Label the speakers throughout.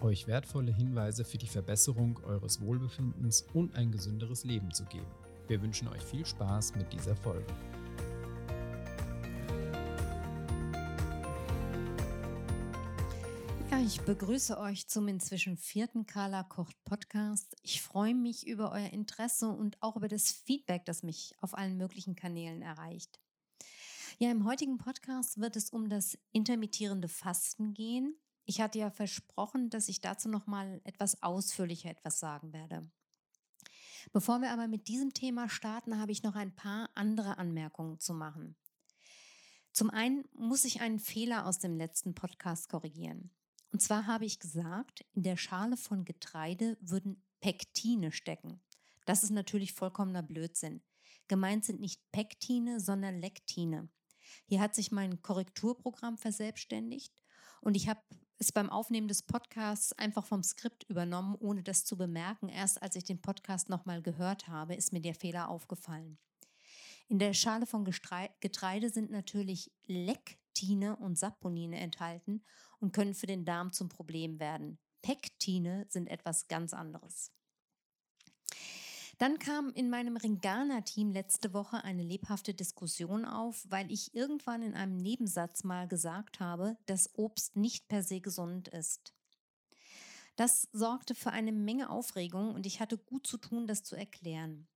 Speaker 1: euch wertvolle Hinweise für die Verbesserung eures Wohlbefindens und ein gesünderes Leben zu geben. Wir wünschen euch viel Spaß mit dieser Folge.
Speaker 2: Ja, ich begrüße euch zum inzwischen vierten Carla Kocht Podcast. Ich freue mich über euer Interesse und auch über das Feedback, das mich auf allen möglichen Kanälen erreicht. Ja, im heutigen Podcast wird es um das intermittierende Fasten gehen. Ich hatte ja versprochen, dass ich dazu noch mal etwas ausführlicher etwas sagen werde. Bevor wir aber mit diesem Thema starten, habe ich noch ein paar andere Anmerkungen zu machen. Zum einen muss ich einen Fehler aus dem letzten Podcast korrigieren. Und zwar habe ich gesagt, in der Schale von Getreide würden Pektine stecken. Das ist natürlich vollkommener Blödsinn. Gemeint sind nicht Pektine, sondern Lektine. Hier hat sich mein Korrekturprogramm verselbstständigt und ich habe es beim Aufnehmen des Podcasts einfach vom Skript übernommen, ohne das zu bemerken. Erst als ich den Podcast nochmal gehört habe, ist mir der Fehler aufgefallen. In der Schale von Getreide sind natürlich Lektine und Saponine enthalten und können für den Darm zum Problem werden. Pektine sind etwas ganz anderes. Dann kam in meinem Ringana-Team letzte Woche eine lebhafte Diskussion auf, weil ich irgendwann in einem Nebensatz mal gesagt habe, dass Obst nicht per se gesund ist. Das sorgte für eine Menge Aufregung und ich hatte gut zu tun, das zu erklären.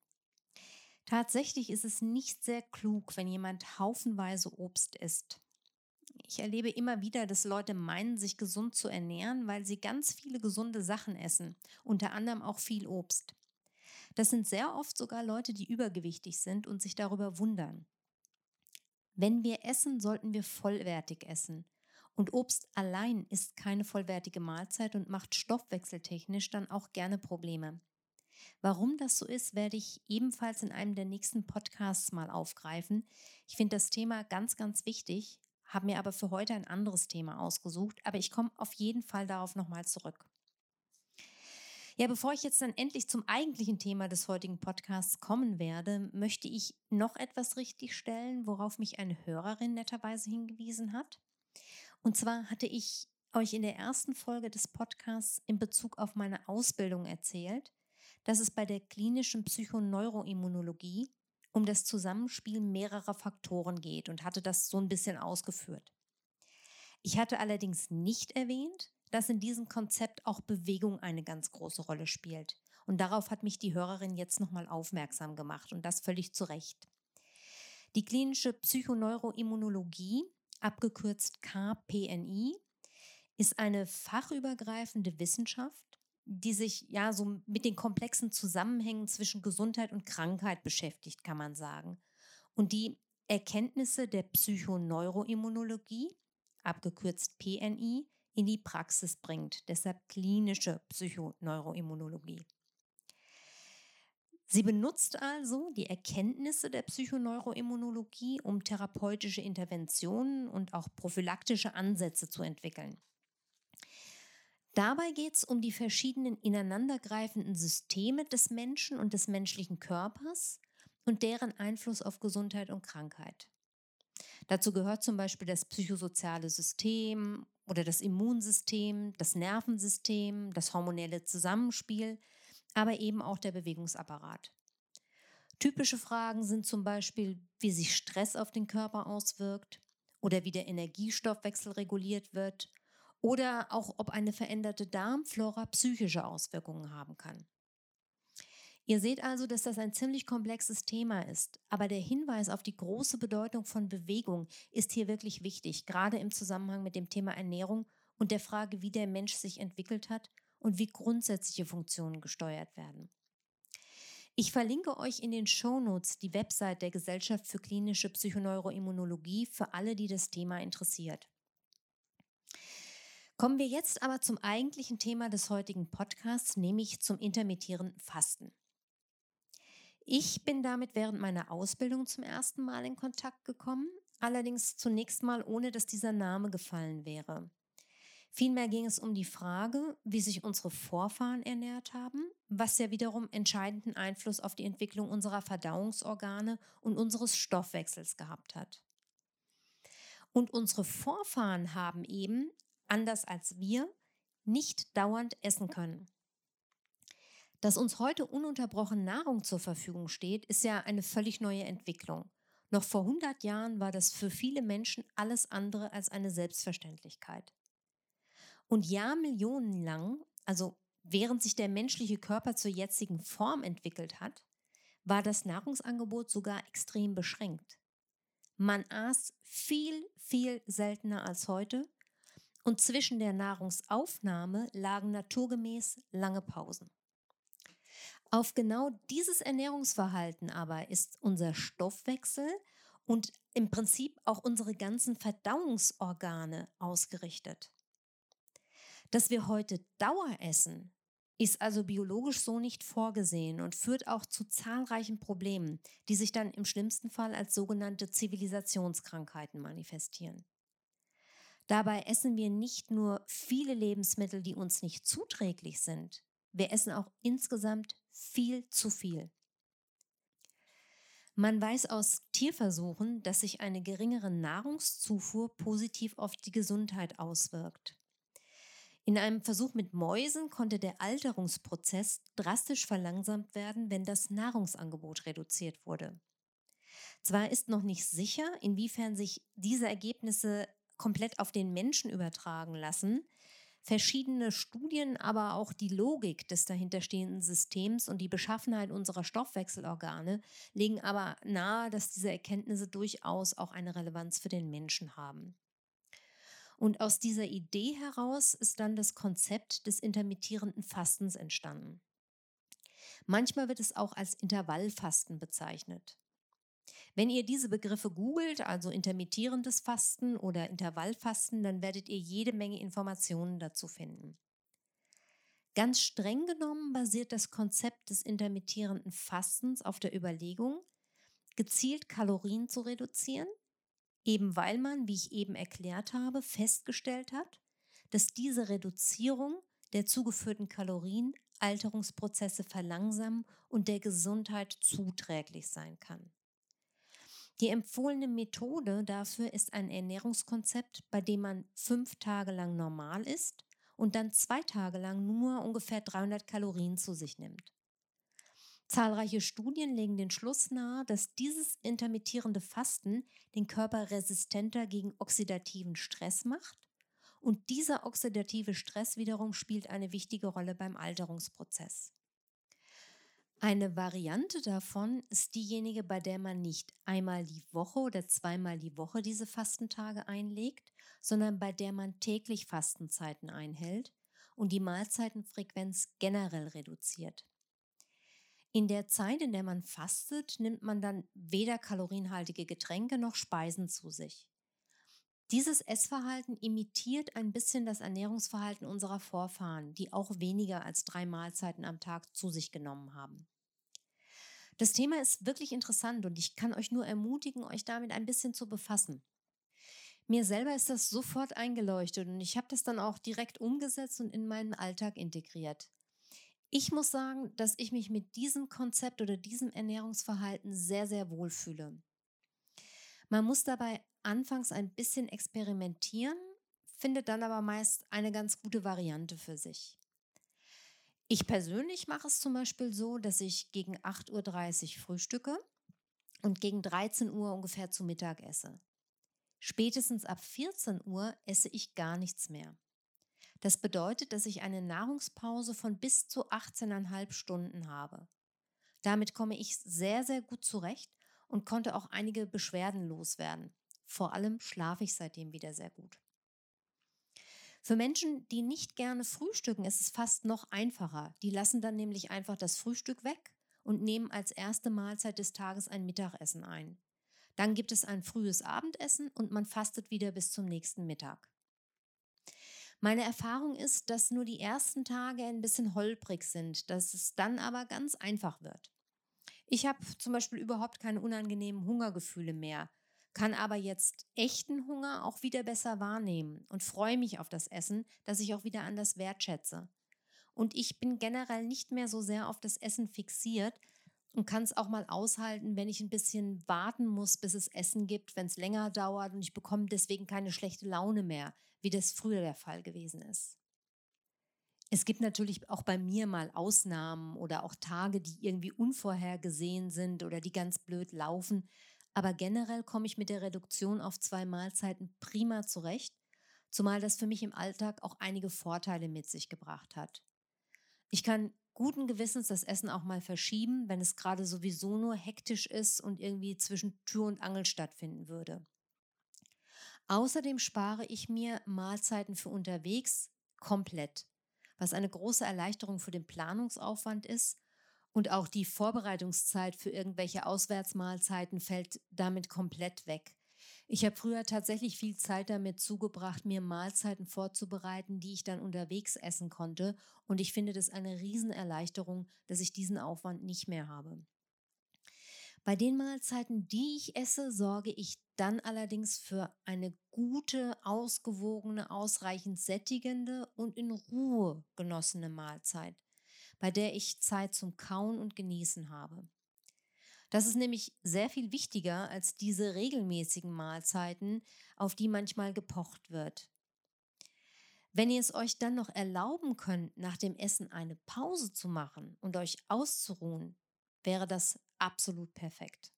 Speaker 2: Tatsächlich ist es nicht sehr klug, wenn jemand haufenweise Obst isst. Ich erlebe immer wieder, dass Leute meinen, sich gesund zu ernähren, weil sie ganz viele gesunde Sachen essen, unter anderem auch viel Obst. Das sind sehr oft sogar Leute, die übergewichtig sind und sich darüber wundern. Wenn wir essen, sollten wir vollwertig essen. Und Obst allein ist keine vollwertige Mahlzeit und macht stoffwechseltechnisch dann auch gerne Probleme. Warum das so ist, werde ich ebenfalls in einem der nächsten Podcasts mal aufgreifen. Ich finde das Thema ganz, ganz wichtig, habe mir aber für heute ein anderes Thema ausgesucht, aber ich komme auf jeden Fall darauf nochmal zurück. Ja, bevor ich jetzt dann endlich zum eigentlichen Thema des heutigen Podcasts kommen werde, möchte ich noch etwas richtigstellen, worauf mich eine Hörerin netterweise hingewiesen hat. Und zwar hatte ich euch in der ersten Folge des Podcasts in Bezug auf meine Ausbildung erzählt, dass es bei der klinischen Psychoneuroimmunologie um das Zusammenspiel mehrerer Faktoren geht und hatte das so ein bisschen ausgeführt. Ich hatte allerdings nicht erwähnt, dass in diesem Konzept auch Bewegung eine ganz große Rolle spielt. Und darauf hat mich die Hörerin jetzt nochmal aufmerksam gemacht und das völlig zu Recht. Die klinische Psychoneuroimmunologie, abgekürzt KPNI, ist eine fachübergreifende Wissenschaft, die sich ja so mit den komplexen Zusammenhängen zwischen Gesundheit und Krankheit beschäftigt, kann man sagen. Und die Erkenntnisse der Psychoneuroimmunologie, abgekürzt PNI, in die Praxis bringt. Deshalb klinische Psychoneuroimmunologie. Sie benutzt also die Erkenntnisse der Psychoneuroimmunologie, um therapeutische Interventionen und auch prophylaktische Ansätze zu entwickeln. Dabei geht es um die verschiedenen ineinandergreifenden Systeme des Menschen und des menschlichen Körpers und deren Einfluss auf Gesundheit und Krankheit. Dazu gehört zum Beispiel das psychosoziale System oder das Immunsystem, das Nervensystem, das hormonelle Zusammenspiel, aber eben auch der Bewegungsapparat. Typische Fragen sind zum Beispiel, wie sich Stress auf den Körper auswirkt oder wie der Energiestoffwechsel reguliert wird oder auch ob eine veränderte Darmflora psychische Auswirkungen haben kann. Ihr seht also, dass das ein ziemlich komplexes Thema ist, aber der Hinweis auf die große Bedeutung von Bewegung ist hier wirklich wichtig, gerade im Zusammenhang mit dem Thema Ernährung und der Frage, wie der Mensch sich entwickelt hat und wie grundsätzliche Funktionen gesteuert werden. Ich verlinke euch in den Shownotes die Website der Gesellschaft für klinische Psychoneuroimmunologie für alle, die das Thema interessiert. Kommen wir jetzt aber zum eigentlichen Thema des heutigen Podcasts, nämlich zum intermittierenden Fasten. Ich bin damit während meiner Ausbildung zum ersten Mal in Kontakt gekommen, allerdings zunächst mal ohne dass dieser Name gefallen wäre. Vielmehr ging es um die Frage, wie sich unsere Vorfahren ernährt haben, was ja wiederum entscheidenden Einfluss auf die Entwicklung unserer Verdauungsorgane und unseres Stoffwechsels gehabt hat. Und unsere Vorfahren haben eben anders als wir, nicht dauernd essen können. Dass uns heute ununterbrochen Nahrung zur Verfügung steht, ist ja eine völlig neue Entwicklung. Noch vor 100 Jahren war das für viele Menschen alles andere als eine Selbstverständlichkeit. Und jahrmillionenlang, also während sich der menschliche Körper zur jetzigen Form entwickelt hat, war das Nahrungsangebot sogar extrem beschränkt. Man aß viel, viel seltener als heute und zwischen der Nahrungsaufnahme lagen naturgemäß lange Pausen. Auf genau dieses Ernährungsverhalten aber ist unser Stoffwechsel und im Prinzip auch unsere ganzen Verdauungsorgane ausgerichtet. Dass wir heute Dauer essen, ist also biologisch so nicht vorgesehen und führt auch zu zahlreichen Problemen, die sich dann im schlimmsten Fall als sogenannte Zivilisationskrankheiten manifestieren. Dabei essen wir nicht nur viele Lebensmittel, die uns nicht zuträglich sind, wir essen auch insgesamt viel zu viel. Man weiß aus Tierversuchen, dass sich eine geringere Nahrungszufuhr positiv auf die Gesundheit auswirkt. In einem Versuch mit Mäusen konnte der Alterungsprozess drastisch verlangsamt werden, wenn das Nahrungsangebot reduziert wurde. Zwar ist noch nicht sicher, inwiefern sich diese Ergebnisse komplett auf den Menschen übertragen lassen. Verschiedene Studien, aber auch die Logik des dahinterstehenden Systems und die Beschaffenheit unserer Stoffwechselorgane legen aber nahe, dass diese Erkenntnisse durchaus auch eine Relevanz für den Menschen haben. Und aus dieser Idee heraus ist dann das Konzept des intermittierenden Fastens entstanden. Manchmal wird es auch als Intervallfasten bezeichnet. Wenn ihr diese Begriffe googelt, also intermittierendes Fasten oder Intervallfasten, dann werdet ihr jede Menge Informationen dazu finden. Ganz streng genommen basiert das Konzept des intermittierenden Fastens auf der Überlegung, gezielt Kalorien zu reduzieren, eben weil man, wie ich eben erklärt habe, festgestellt hat, dass diese Reduzierung der zugeführten Kalorien Alterungsprozesse verlangsamen und der Gesundheit zuträglich sein kann. Die empfohlene Methode dafür ist ein Ernährungskonzept, bei dem man fünf Tage lang normal isst und dann zwei Tage lang nur ungefähr 300 Kalorien zu sich nimmt. Zahlreiche Studien legen den Schluss nahe, dass dieses intermittierende Fasten den Körper resistenter gegen oxidativen Stress macht und dieser oxidative Stress wiederum spielt eine wichtige Rolle beim Alterungsprozess. Eine Variante davon ist diejenige, bei der man nicht einmal die Woche oder zweimal die Woche diese Fastentage einlegt, sondern bei der man täglich Fastenzeiten einhält und die Mahlzeitenfrequenz generell reduziert. In der Zeit, in der man fastet, nimmt man dann weder kalorienhaltige Getränke noch Speisen zu sich. Dieses Essverhalten imitiert ein bisschen das Ernährungsverhalten unserer Vorfahren, die auch weniger als drei Mahlzeiten am Tag zu sich genommen haben. Das Thema ist wirklich interessant und ich kann euch nur ermutigen, euch damit ein bisschen zu befassen. Mir selber ist das sofort eingeleuchtet und ich habe das dann auch direkt umgesetzt und in meinen Alltag integriert. Ich muss sagen, dass ich mich mit diesem Konzept oder diesem Ernährungsverhalten sehr, sehr wohl fühle. Man muss dabei anfangs ein bisschen experimentieren, findet dann aber meist eine ganz gute Variante für sich. Ich persönlich mache es zum Beispiel so, dass ich gegen 8.30 Uhr frühstücke und gegen 13 Uhr ungefähr zu Mittag esse. Spätestens ab 14 Uhr esse ich gar nichts mehr. Das bedeutet, dass ich eine Nahrungspause von bis zu 18,5 Stunden habe. Damit komme ich sehr, sehr gut zurecht und konnte auch einige Beschwerden loswerden. Vor allem schlafe ich seitdem wieder sehr gut. Für Menschen, die nicht gerne frühstücken, ist es fast noch einfacher. Die lassen dann nämlich einfach das Frühstück weg und nehmen als erste Mahlzeit des Tages ein Mittagessen ein. Dann gibt es ein frühes Abendessen und man fastet wieder bis zum nächsten Mittag. Meine Erfahrung ist, dass nur die ersten Tage ein bisschen holprig sind, dass es dann aber ganz einfach wird. Ich habe zum Beispiel überhaupt keine unangenehmen Hungergefühle mehr, kann aber jetzt echten Hunger auch wieder besser wahrnehmen und freue mich auf das Essen, das ich auch wieder anders wertschätze. Und ich bin generell nicht mehr so sehr auf das Essen fixiert und kann es auch mal aushalten, wenn ich ein bisschen warten muss, bis es Essen gibt, wenn es länger dauert und ich bekomme deswegen keine schlechte Laune mehr, wie das früher der Fall gewesen ist. Es gibt natürlich auch bei mir mal Ausnahmen oder auch Tage, die irgendwie unvorhergesehen sind oder die ganz blöd laufen. Aber generell komme ich mit der Reduktion auf zwei Mahlzeiten prima zurecht, zumal das für mich im Alltag auch einige Vorteile mit sich gebracht hat. Ich kann guten Gewissens das Essen auch mal verschieben, wenn es gerade sowieso nur hektisch ist und irgendwie zwischen Tür und Angel stattfinden würde. Außerdem spare ich mir Mahlzeiten für unterwegs komplett, was eine große Erleichterung für den Planungsaufwand ist und auch die Vorbereitungszeit für irgendwelche Auswärtsmahlzeiten fällt damit komplett weg. Ich habe früher tatsächlich viel Zeit damit zugebracht, mir Mahlzeiten vorzubereiten, die ich dann unterwegs essen konnte. Und ich finde das eine Riesenerleichterung, dass ich diesen Aufwand nicht mehr habe. Bei den Mahlzeiten, die ich esse, sorge ich dann allerdings für eine gute, ausgewogene, ausreichend sättigende und in Ruhe genossene Mahlzeit, bei der ich Zeit zum Kauen und Genießen habe. Das ist nämlich sehr viel wichtiger als diese regelmäßigen Mahlzeiten, auf die manchmal gepocht wird. Wenn ihr es euch dann noch erlauben könnt, nach dem Essen eine Pause zu machen und euch auszuruhen, wäre das absolut perfekt.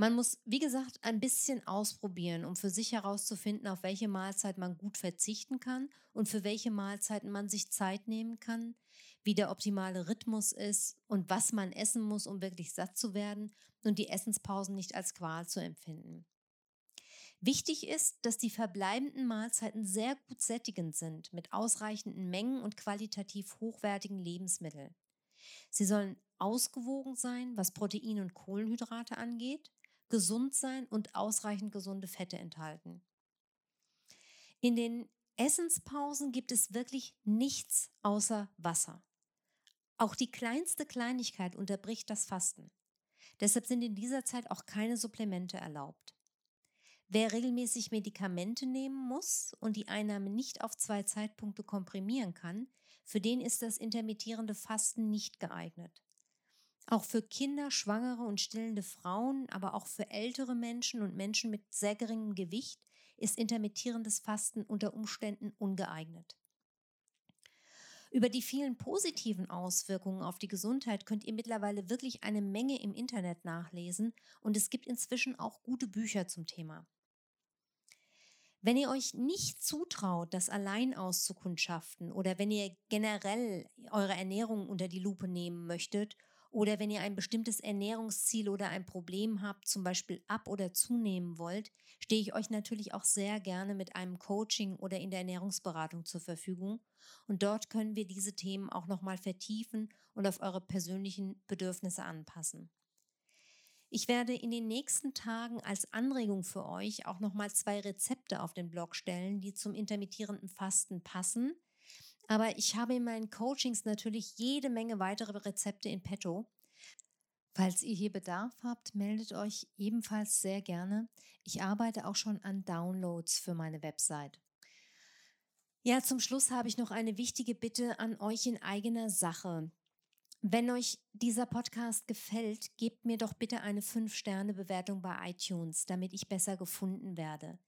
Speaker 2: Man muss, wie gesagt, ein bisschen ausprobieren, um für sich herauszufinden, auf welche Mahlzeit man gut verzichten kann und für welche Mahlzeiten man sich Zeit nehmen kann, wie der optimale Rhythmus ist und was man essen muss, um wirklich satt zu werden und die Essenspausen nicht als Qual zu empfinden. Wichtig ist, dass die verbleibenden Mahlzeiten sehr gut sättigend sind mit ausreichenden Mengen und qualitativ hochwertigen Lebensmitteln. Sie sollen ausgewogen sein, was Protein und Kohlenhydrate angeht, gesund sein und ausreichend gesunde Fette enthalten. In den Essenspausen gibt es wirklich nichts außer Wasser. Auch die kleinste Kleinigkeit unterbricht das Fasten. Deshalb sind in dieser Zeit auch keine Supplemente erlaubt. Wer regelmäßig Medikamente nehmen muss und die Einnahme nicht auf zwei Zeitpunkte komprimieren kann, für den ist das intermittierende Fasten nicht geeignet. Auch für Kinder, Schwangere und stillende Frauen, aber auch für ältere Menschen und Menschen mit sehr geringem Gewicht ist intermittierendes Fasten unter Umständen ungeeignet. Über die vielen positiven Auswirkungen auf die Gesundheit könnt ihr mittlerweile wirklich eine Menge im Internet nachlesen und es gibt inzwischen auch gute Bücher zum Thema. Wenn ihr euch nicht zutraut, das allein auszukundschaften oder wenn ihr generell eure Ernährung unter die Lupe nehmen möchtet oder wenn ihr ein bestimmtes Ernährungsziel oder ein Problem habt, zum Beispiel ab- oder zunehmen wollt, stehe ich euch natürlich auch sehr gerne mit einem Coaching oder in der Ernährungsberatung zur Verfügung. Und dort können wir diese Themen auch nochmal vertiefen und auf eure persönlichen Bedürfnisse anpassen. Ich werde in den nächsten Tagen als Anregung für euch auch nochmal zwei Rezepte auf den Blog stellen, die zum intermittierenden Fasten passen. Aber ich habe in meinen Coachings natürlich jede Menge weitere Rezepte in petto. Falls ihr hier Bedarf habt, meldet euch ebenfalls sehr gerne. Ich arbeite auch schon an Downloads für meine Website. Ja, zum Schluss habe ich noch eine wichtige Bitte an euch in eigener Sache. Wenn euch dieser Podcast gefällt, gebt mir doch bitte eine 5-Sterne-Bewertung bei iTunes, damit ich besser gefunden werde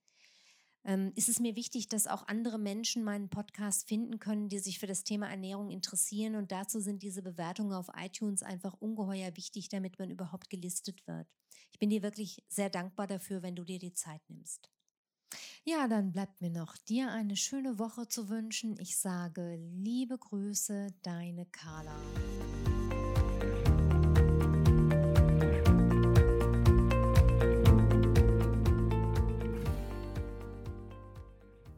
Speaker 2: ähm, ist es mir wichtig, dass auch andere Menschen meinen Podcast finden können, die sich für das Thema Ernährung interessieren. Und dazu sind diese Bewertungen auf iTunes einfach ungeheuer wichtig, damit man überhaupt gelistet wird. Ich bin dir wirklich sehr dankbar dafür, wenn du dir die Zeit nimmst. Ja, dann bleibt mir noch dir eine schöne Woche zu wünschen. Ich sage liebe Grüße, deine Carla.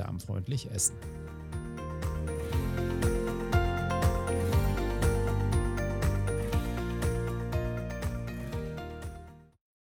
Speaker 1: Darmfreundlich Essen.